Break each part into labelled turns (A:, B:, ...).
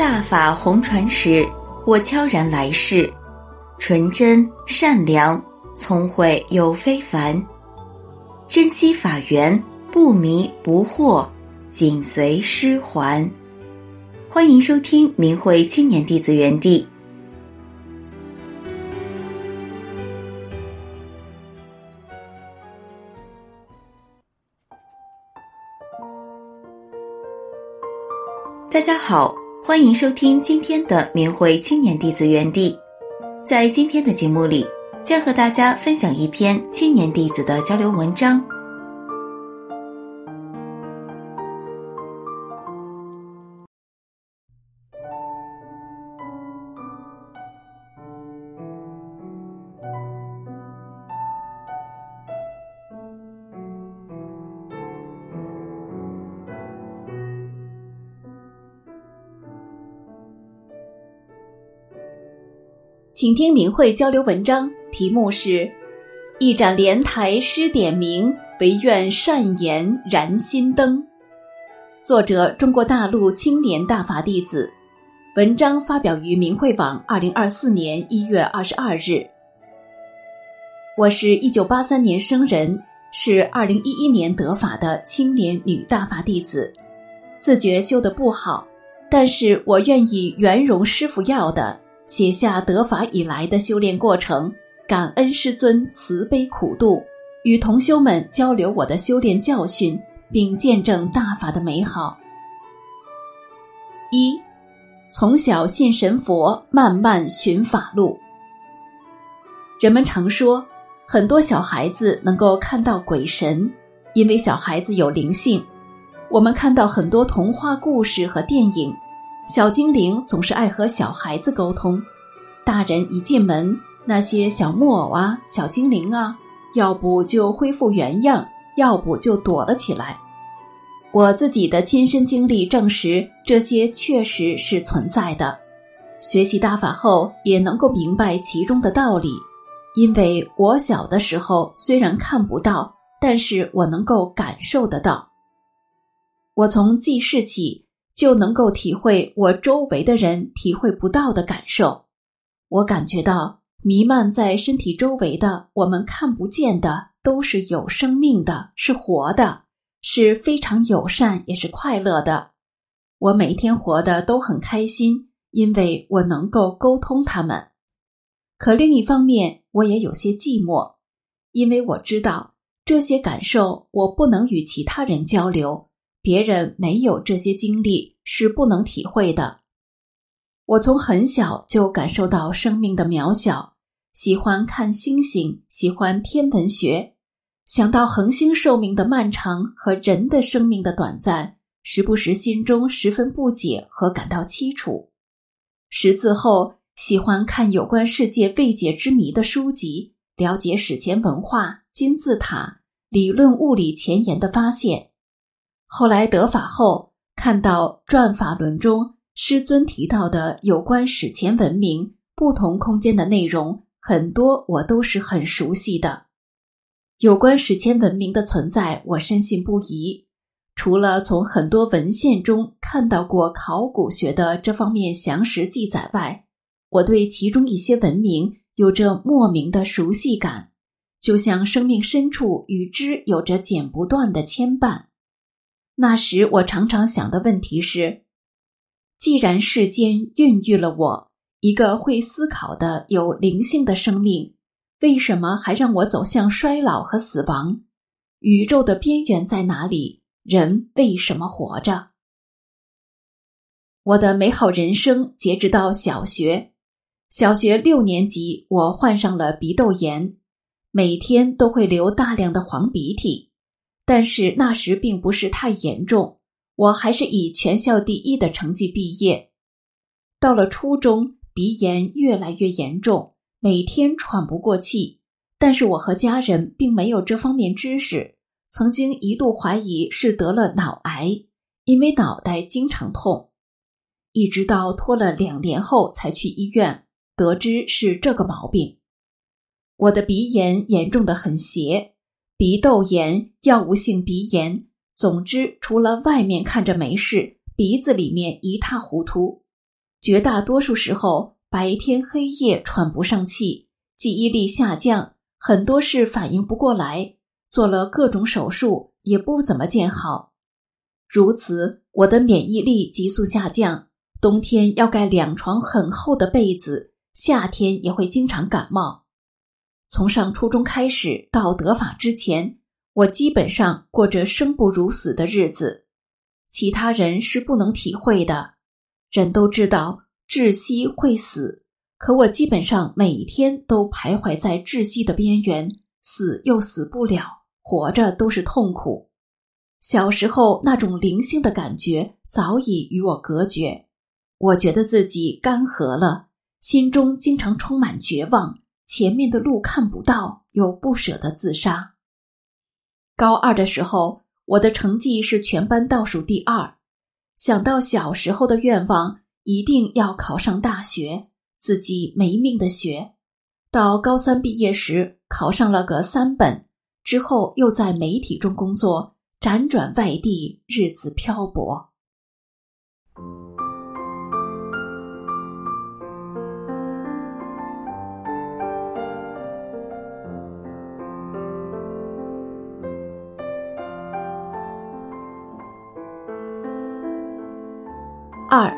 A: 大法红传时，我悄然来世，纯真善良，聪慧又非凡，珍惜法缘，不迷不惑，紧随师还。欢迎收听明慧青年弟子园地。大家好，欢迎收听今天的明慧青年弟子园地。在今天的节目里，将和大家分享一篇青年弟子的交流文章。
B: 请听明慧交流文章，题目是“一盏莲台诗点明，唯愿善言燃心灯”。作者：中国大陆青年大法弟子。文章发表于明慧网，二零二四年一月二十二日。我是一九八三年生人，是二零一一年得法的青年女大法弟子。自觉修得不好，但是我愿意圆融师傅要的。写下得法以来的修炼过程，感恩师尊慈悲苦度，与同修们交流我的修炼教训，并见证大法的美好。一，从小信神佛，慢慢寻法路。人们常说，很多小孩子能够看到鬼神，因为小孩子有灵性。我们看到很多童话故事和电影。小精灵总是爱和小孩子沟通，大人一进门，那些小木偶啊、小精灵啊，要不就恢复原样，要不就躲了起来。我自己的亲身经历证实，这些确实是存在的。学习大法后，也能够明白其中的道理，因为我小的时候虽然看不到，但是我能够感受得到。我从记事起。就能够体会我周围的人体会不到的感受。我感觉到弥漫在身体周围的我们看不见的都是有生命的，是活的，是非常友善，也是快乐的。我每天活得都很开心，因为我能够沟通他们。可另一方面，我也有些寂寞，因为我知道这些感受我不能与其他人交流。别人没有这些经历是不能体会的。我从很小就感受到生命的渺小，喜欢看星星，喜欢天文学，想到恒星寿命的漫长和人的生命的短暂，时不时心中十分不解和感到凄楚。识字后，喜欢看有关世界未解之谜的书籍，了解史前文化、金字塔、理论物理前沿的发现。后来得法后，看到《转法轮》中师尊提到的有关史前文明不同空间的内容，很多我都是很熟悉的。有关史前文明的存在，我深信不疑。除了从很多文献中看到过考古学的这方面详实记载外，我对其中一些文明有着莫名的熟悉感，就像生命深处与之有着剪不断的牵绊。那时我常常想的问题是：既然世间孕育了我一个会思考的有灵性的生命，为什么还让我走向衰老和死亡？宇宙的边缘在哪里？人为什么活着？我的美好人生截止到小学，小学六年级，我患上了鼻窦炎，每天都会流大量的黄鼻涕。但是那时并不是太严重，我还是以全校第一的成绩毕业。到了初中，鼻炎越来越严重，每天喘不过气。但是我和家人并没有这方面知识，曾经一度怀疑是得了脑癌，因为脑袋经常痛。一直到拖了两年后才去医院，得知是这个毛病。我的鼻炎严重的很邪。鼻窦炎、药物性鼻炎，总之，除了外面看着没事，鼻子里面一塌糊涂。绝大多数时候白天黑夜喘不上气，记忆力下降，很多事反应不过来，做了各种手术也不怎么见好。如此，我的免疫力急速下降，冬天要盖两床很厚的被子，夏天也会经常感冒。从上初中开始到得法之前，我基本上过着生不如死的日子，其他人是不能体会的。人都知道窒息会死，可我基本上每天都徘徊在窒息的边缘，死又死不了，活着都是痛苦。小时候那种灵性的感觉早已与我隔绝，我觉得自己干涸了，心中经常充满绝望。前面的路看不到，又不舍得自杀。高二的时候，我的成绩是全班倒数第二。想到小时候的愿望，一定要考上大学，自己没命的学。到高三毕业时，考上了个三本，之后又在媒体中工作，辗转外地，日子漂泊。二，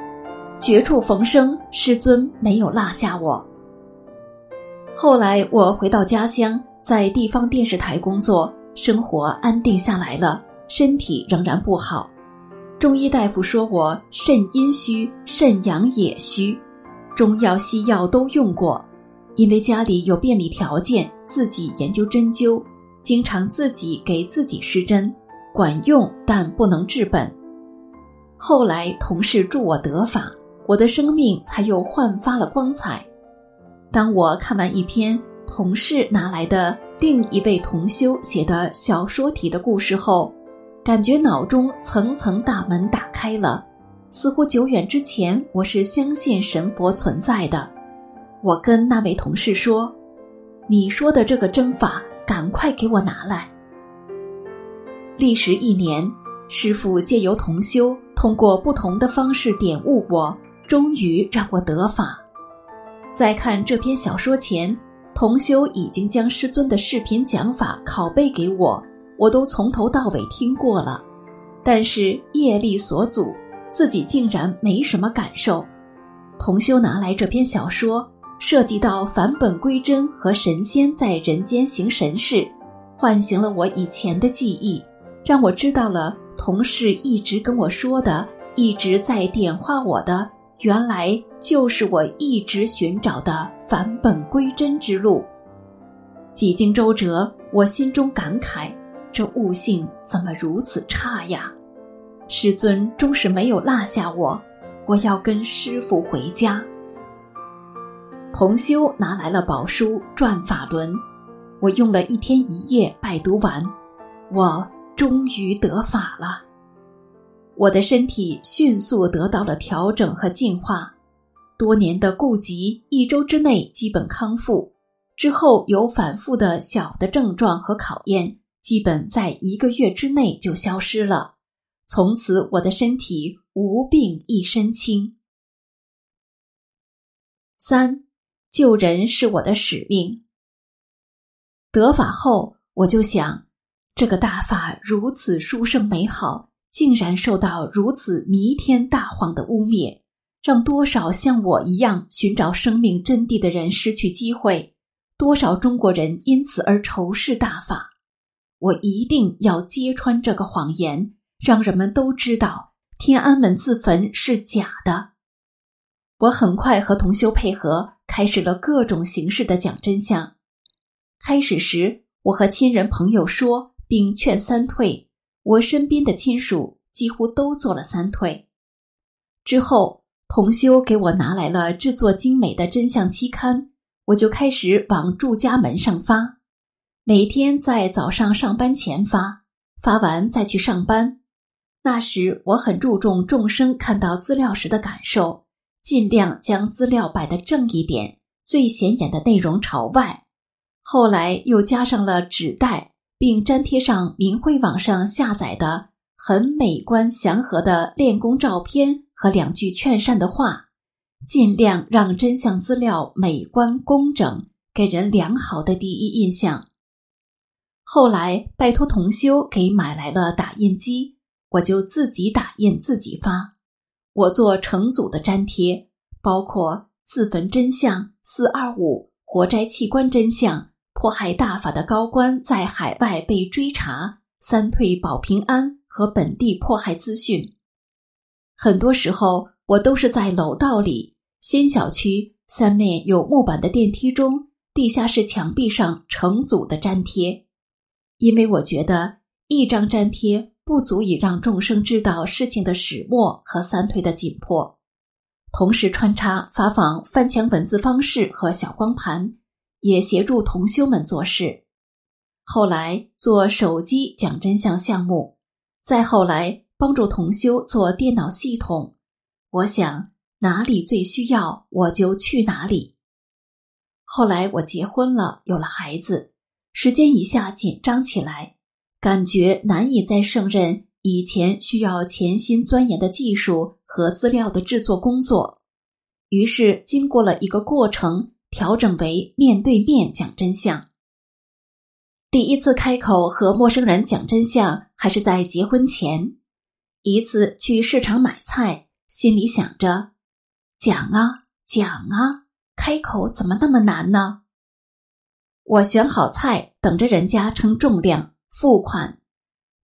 B: 绝处逢生，师尊没有落下我。后来我回到家乡，在地方电视台工作，生活安定下来了，身体仍然不好。中医大夫说我肾阴虚，肾阳也虚，中药西药都用过，因为家里有便利条件，自己研究针灸，经常自己给自己施针，管用但不能治本。后来同事助我得法，我的生命才又焕发了光彩。当我看完一篇同事拿来的另一位同修写的小说体的故事后，感觉脑中层层大门打开了，似乎久远之前我是相信神佛存在的。我跟那位同事说：“你说的这个针法，赶快给我拿来。”历时一年，师傅借由同修。通过不同的方式点悟我，终于让我得法。在看这篇小说前，同修已经将师尊的视频讲法拷贝给我，我都从头到尾听过了。但是业力所阻，自己竟然没什么感受。同修拿来这篇小说，涉及到返本归真和神仙在人间行神事，唤醒了我以前的记忆，让我知道了。同事一直跟我说的，一直在点化我的，原来就是我一直寻找的返本归真之路。几经周折，我心中感慨：这悟性怎么如此差呀？师尊终是没有落下我，我要跟师傅回家。同修拿来了宝书《转法轮》，我用了一天一夜拜读完，我。终于得法了，我的身体迅速得到了调整和净化，多年的痼疾一周之内基本康复，之后有反复的小的症状和考验，基本在一个月之内就消失了。从此我的身体无病一身轻。三，救人是我的使命。得法后，我就想。这个大法如此殊胜美好，竟然受到如此弥天大谎的污蔑，让多少像我一样寻找生命真谛的人失去机会，多少中国人因此而仇视大法。我一定要揭穿这个谎言，让人们都知道天安门自焚是假的。我很快和同修配合，开始了各种形式的讲真相。开始时，我和亲人朋友说。并劝三退，我身边的亲属几乎都做了三退。之后，同修给我拿来了制作精美的真相期刊，我就开始往住家门上发，每天在早上上班前发，发完再去上班。那时我很注重众生看到资料时的感受，尽量将资料摆得正一点，最显眼的内容朝外。后来又加上了纸袋。并粘贴上明慧网上下载的很美观祥和的练功照片和两句劝善的话，尽量让真相资料美观工整，给人良好的第一印象。后来拜托同修给买来了打印机，我就自己打印自己发。我做成组的粘贴，包括自焚真相、四二五活摘器官真相、迫害大法的高官在海外被追查、三退保平安和本地迫害资讯。很多时候，我都是在楼道里、新小区三面有木板的电梯中、地下室墙壁上成组的粘贴。因为我觉得一张粘贴不足以让众生知道事情的始末和三推的紧迫，同时穿插发放翻墙文字方式和小光盘，也协助同修们做事。后来做手机讲真相项目，再后来帮助同修做电脑系统。我想哪里最需要，我就去哪里。后来我结婚了，有了孩子。时间一下紧张起来，感觉难以再胜任以前需要潜心钻研的技术和资料的制作工作。于是，经过了一个过程，调整为面对面讲真相。第一次开口和陌生人讲真相，还是在结婚前。一次去市场买菜，心里想着：讲啊讲啊，开口怎么那么难呢？我选好菜，等着人家称重量、付款。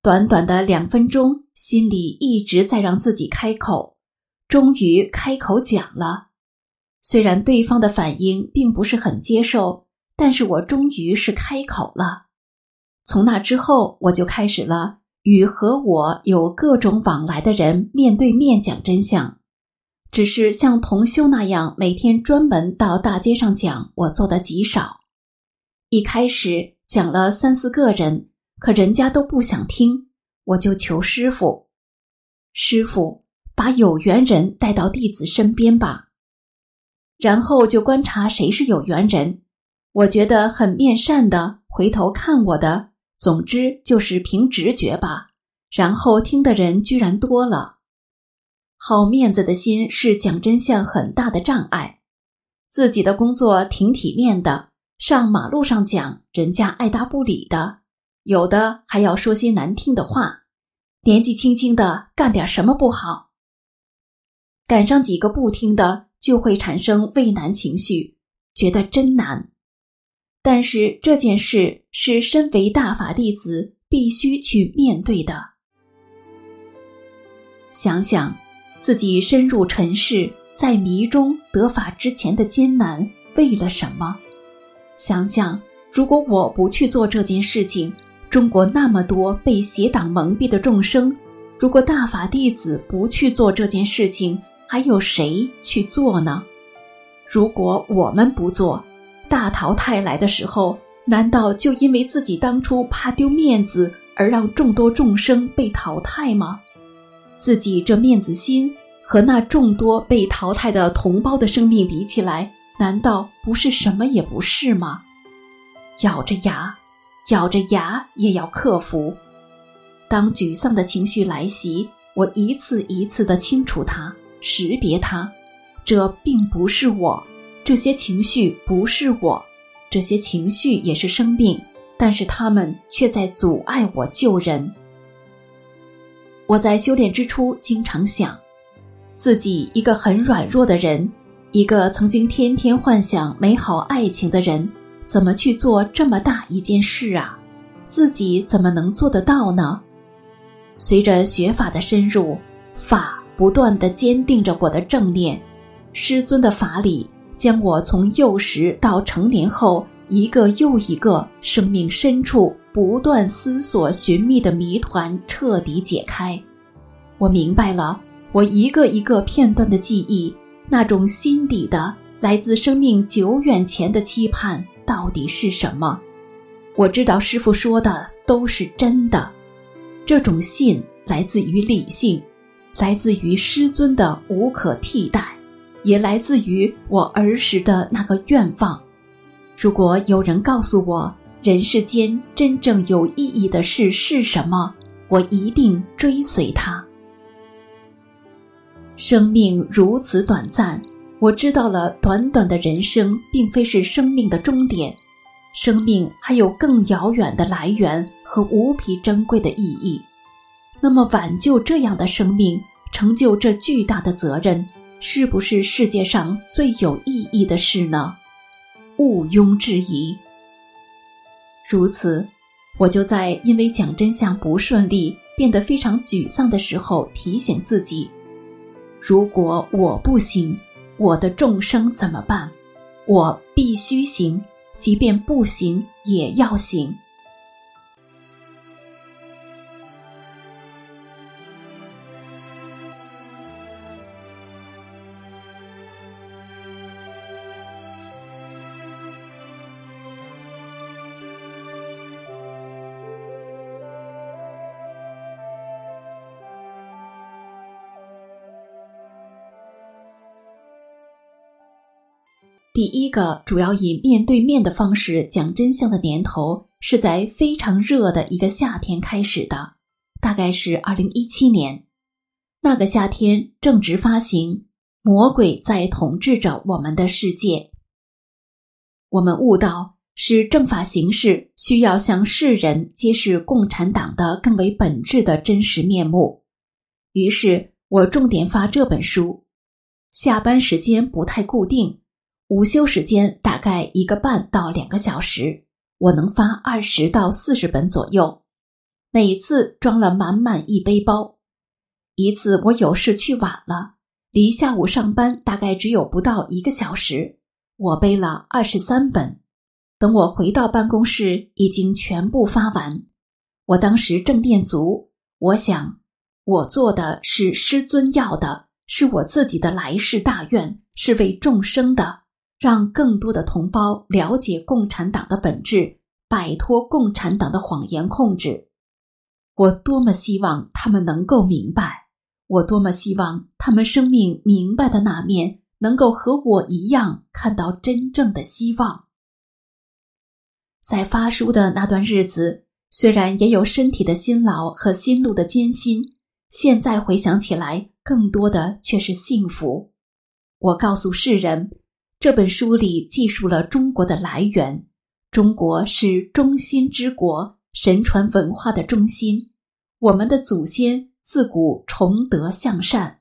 B: 短短的两分钟，心里一直在让自己开口。终于开口讲了，虽然对方的反应并不是很接受，但是我终于是开口了。从那之后，我就开始了与和我有各种往来的人面对面讲真相。只是像同修那样每天专门到大街上讲，我做的极少。一开始讲了三四个人，可人家都不想听，我就求师傅：“师傅，把有缘人带到弟子身边吧。”然后就观察谁是有缘人，我觉得很面善的，回头看我的，总之就是凭直觉吧。然后听的人居然多了，好面子的心是讲真相很大的障碍，自己的工作挺体面的。上马路上讲，人家爱答不理的，有的还要说些难听的话。年纪轻轻的干点什么不好？赶上几个不听的，就会产生畏难情绪，觉得真难。但是这件事是身为大法弟子必须去面对的。想想自己深入尘世，在迷中得法之前的艰难，为了什么？想想，如果我不去做这件事情，中国那么多被邪党蒙蔽的众生；如果大法弟子不去做这件事情，还有谁去做呢？如果我们不做，大淘汰来的时候，难道就因为自己当初怕丢面子而让众多众生被淘汰吗？自己这面子心和那众多被淘汰的同胞的生命比起来。难道不是什么也不是吗？咬着牙，咬着牙也要克服。当沮丧的情绪来袭，我一次一次的清除它，识别它。这并不是我，这些情绪不是我，这些情绪也是生病，但是他们却在阻碍我救人。我在修炼之初，经常想，自己一个很软弱的人。一个曾经天天幻想美好爱情的人，怎么去做这么大一件事啊？自己怎么能做得到呢？随着学法的深入，法不断的坚定着我的正念。师尊的法理将我从幼时到成年后一个又一个生命深处不断思索寻觅的谜团彻底解开。我明白了，我一个一个片段的记忆。那种心底的来自生命久远前的期盼到底是什么？我知道师傅说的都是真的。这种信来自于理性，来自于师尊的无可替代，也来自于我儿时的那个愿望。如果有人告诉我人世间真正有意义的事是什么，我一定追随他。生命如此短暂，我知道了，短短的人生并非是生命的终点，生命还有更遥远的来源和无比珍贵的意义。那么，挽救这样的生命，成就这巨大的责任，是不是世界上最有意义的事呢？毋庸置疑。如此，我就在因为讲真相不顺利，变得非常沮丧的时候，提醒自己：如果我不行。我的众生怎么办？我必须行，即便不行也要行。第一个主要以面对面的方式讲真相的年头，是在非常热的一个夏天开始的，大概是二零一七年。那个夏天正值发行《魔鬼在统治着我们的世界》，我们悟到是政法形式需要向世人揭示共产党的更为本质的真实面目，于是我重点发这本书。下班时间不太固定。午休时间大概一个半到两个小时，我能发二十到四十本左右，每次装了满满一背包。一次我有事去晚了，离下午上班大概只有不到一个小时，我背了二十三本。等我回到办公室，已经全部发完。我当时正念足，我想，我做的是师尊要的，是我自己的来世大愿，是为众生的。让更多的同胞了解共产党的本质，摆脱共产党的谎言控制。我多么希望他们能够明白，我多么希望他们生命明白的那面能够和我一样看到真正的希望。在发书的那段日子，虽然也有身体的辛劳和心路的艰辛，现在回想起来，更多的却是幸福。我告诉世人。这本书里记述了中国的来源。中国是中心之国，神传文化的中心。我们的祖先自古崇德向善。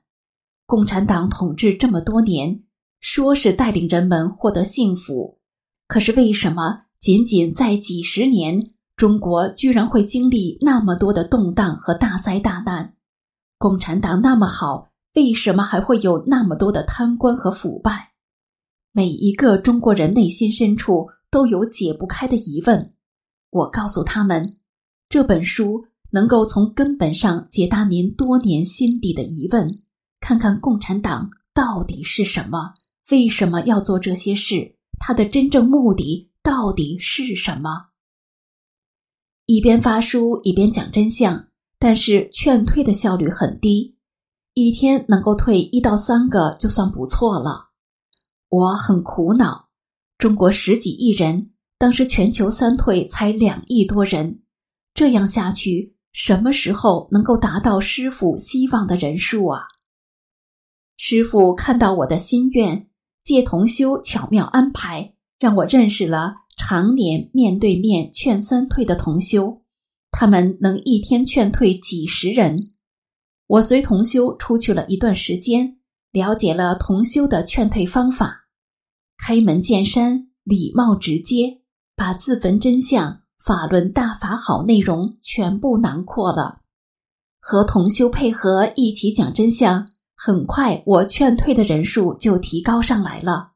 B: 共产党统治这么多年，说是带领人们获得幸福，可是为什么仅仅在几十年，中国居然会经历那么多的动荡和大灾大难？共产党那么好，为什么还会有那么多的贪官和腐败？每一个中国人内心深处都有解不开的疑问，我告诉他们，这本书能够从根本上解答您多年心底的疑问，看看共产党到底是什么，为什么要做这些事，他的真正目的到底是什么。一边发书一边讲真相，但是劝退的效率很低，一天能够退一到三个就算不错了。我很苦恼，中国十几亿人，当时全球三退才两亿多人，这样下去，什么时候能够达到师傅希望的人数啊？师傅看到我的心愿，借同修巧妙安排，让我认识了常年面对面劝三退的同修，他们能一天劝退几十人。我随同修出去了一段时间。了解了同修的劝退方法，开门见山、礼貌直接，把自焚真相、法轮大法好内容全部囊括了。和同修配合一起讲真相，很快我劝退的人数就提高上来了。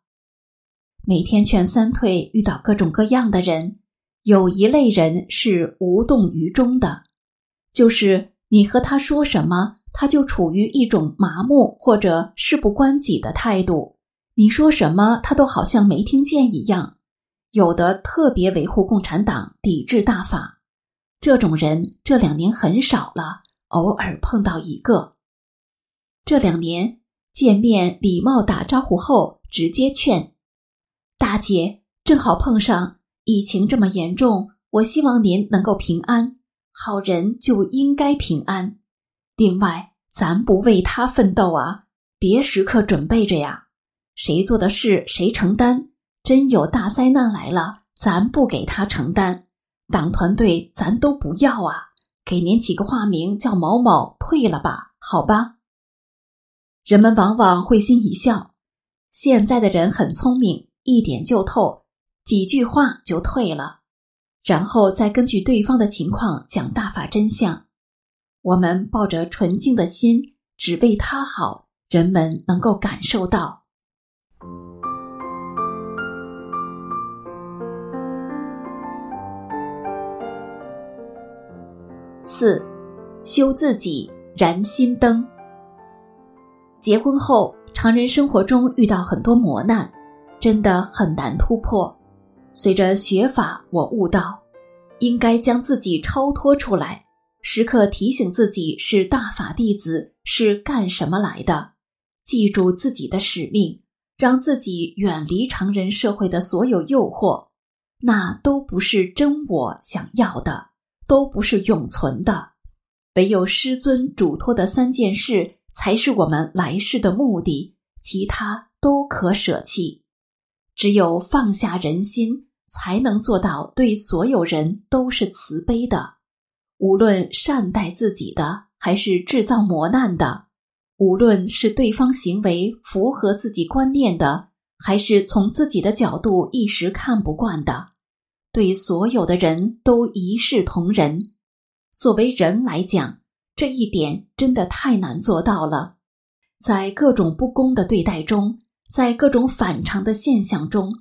B: 每天劝三退，遇到各种各样的人，有一类人是无动于衷的，就是你和他说什么。他就处于一种麻木或者事不关己的态度，你说什么他都好像没听见一样。有的特别维护共产党、抵制大法，这种人这两年很少了，偶尔碰到一个。这两年见面礼貌打招呼后，直接劝大姐，正好碰上疫情这么严重，我希望您能够平安。好人就应该平安。另外，咱不为他奋斗啊，别时刻准备着呀。谁做的事谁承担。真有大灾难来了，咱不给他承担。党团队咱都不要啊，给您起个化名叫某某，退了吧，好吧？人们往往会心一笑。现在的人很聪明，一点就透，几句话就退了，然后再根据对方的情况讲大法真相。我们抱着纯净的心，只为他好，人们能够感受到。四，修自己，燃心灯。结婚后，常人生活中遇到很多磨难，真的很难突破。随着学法，我悟到，应该将自己超脱出来，时刻提醒自己是大法弟子，是干什么来的。记住自己的使命，让自己远离常人社会的所有诱惑，那都不是真我想要的。都不是永存的，唯有师尊嘱托的三件事才是我们来世的目的，其他都可舍弃。只有放下人心，才能做到对所有人都是慈悲的。无论善待自己的，还是制造磨难的；无论是对方行为符合自己观念的，还是从自己的角度一时看不惯的。对所有的人都一视同仁，作为人来讲，这一点真的太难做到了。在各种不公的对待中，在各种反常的现象中，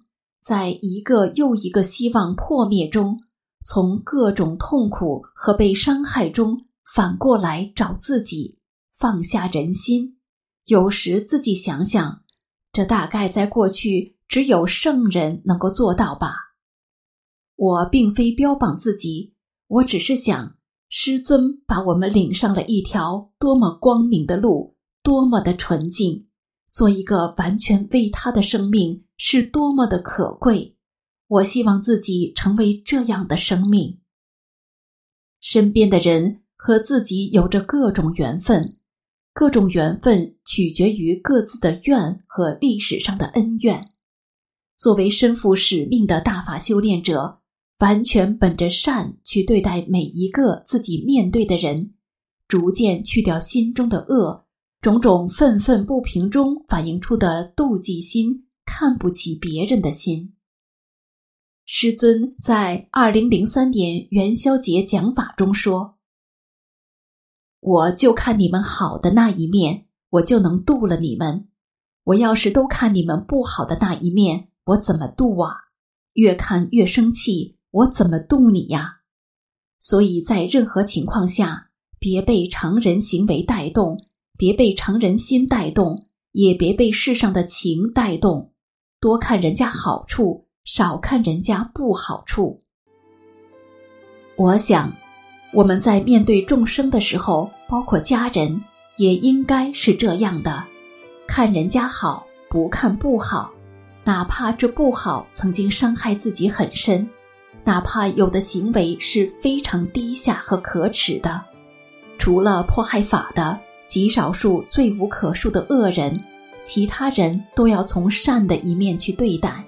B: 在一个又一个希望破灭中，从各种痛苦和被伤害中反过来找自己，放下人心。有时自己想想，这大概在过去只有圣人能够做到吧。我并非标榜自己，我只是想，师尊把我们领上了一条多么光明的路，多么的纯净，做一个完全为他的生命是多么的可贵。我希望自己成为这样的生命。身边的人和自己有着各种缘分，各种缘分取决于各自的愿和历史上的恩怨。作为身负使命的大法修炼者。完全本着善去对待每一个自己面对的人，逐渐去掉心中的恶，种种愤愤不平中反映出的妒忌心、看不起别人的心。师尊在二零零三年元宵节讲法中说：“我就看你们好的那一面，我就能度了你们；我要是都看你们不好的那一面，我怎么度啊？越看越生气。”我怎么度你呀？所以在任何情况下，别被常人行为带动，别被常人心带动，也别被世上的情带动。多看人家好处，少看人家不好处。我想，我们在面对众生的时候，包括家人，也应该是这样的：看人家好，不看不好，哪怕这不好曾经伤害自己很深。哪怕有的行为是非常低下和可耻的，除了迫害法的极少数罪无可恕的恶人，其他人都要从善的一面去对待，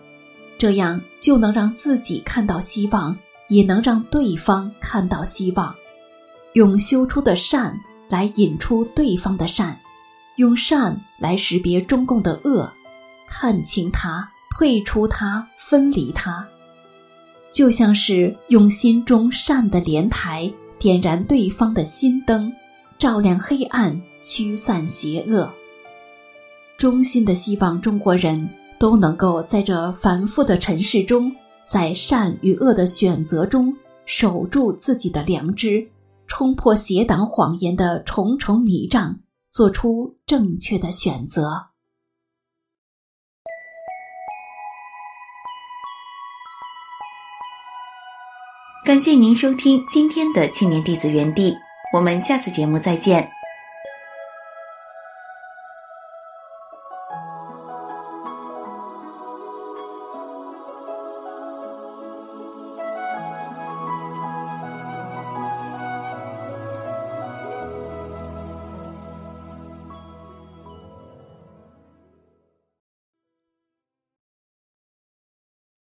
B: 这样就能让自己看到希望，也能让对方看到希望。用修出的善来引出对方的善，用善来识别中共的恶，看清它，退出它，分离它。就像是用心中善的莲台点燃对方的心灯，照亮黑暗，驱散邪恶。衷心的希望中国人都能够在这繁复的尘世中，在善与恶的选择中守住自己的良知，冲破邪党谎言的重重迷障，做出正确的选择。
A: 感谢您收听今天的青年弟子园地，我们下次节目再见。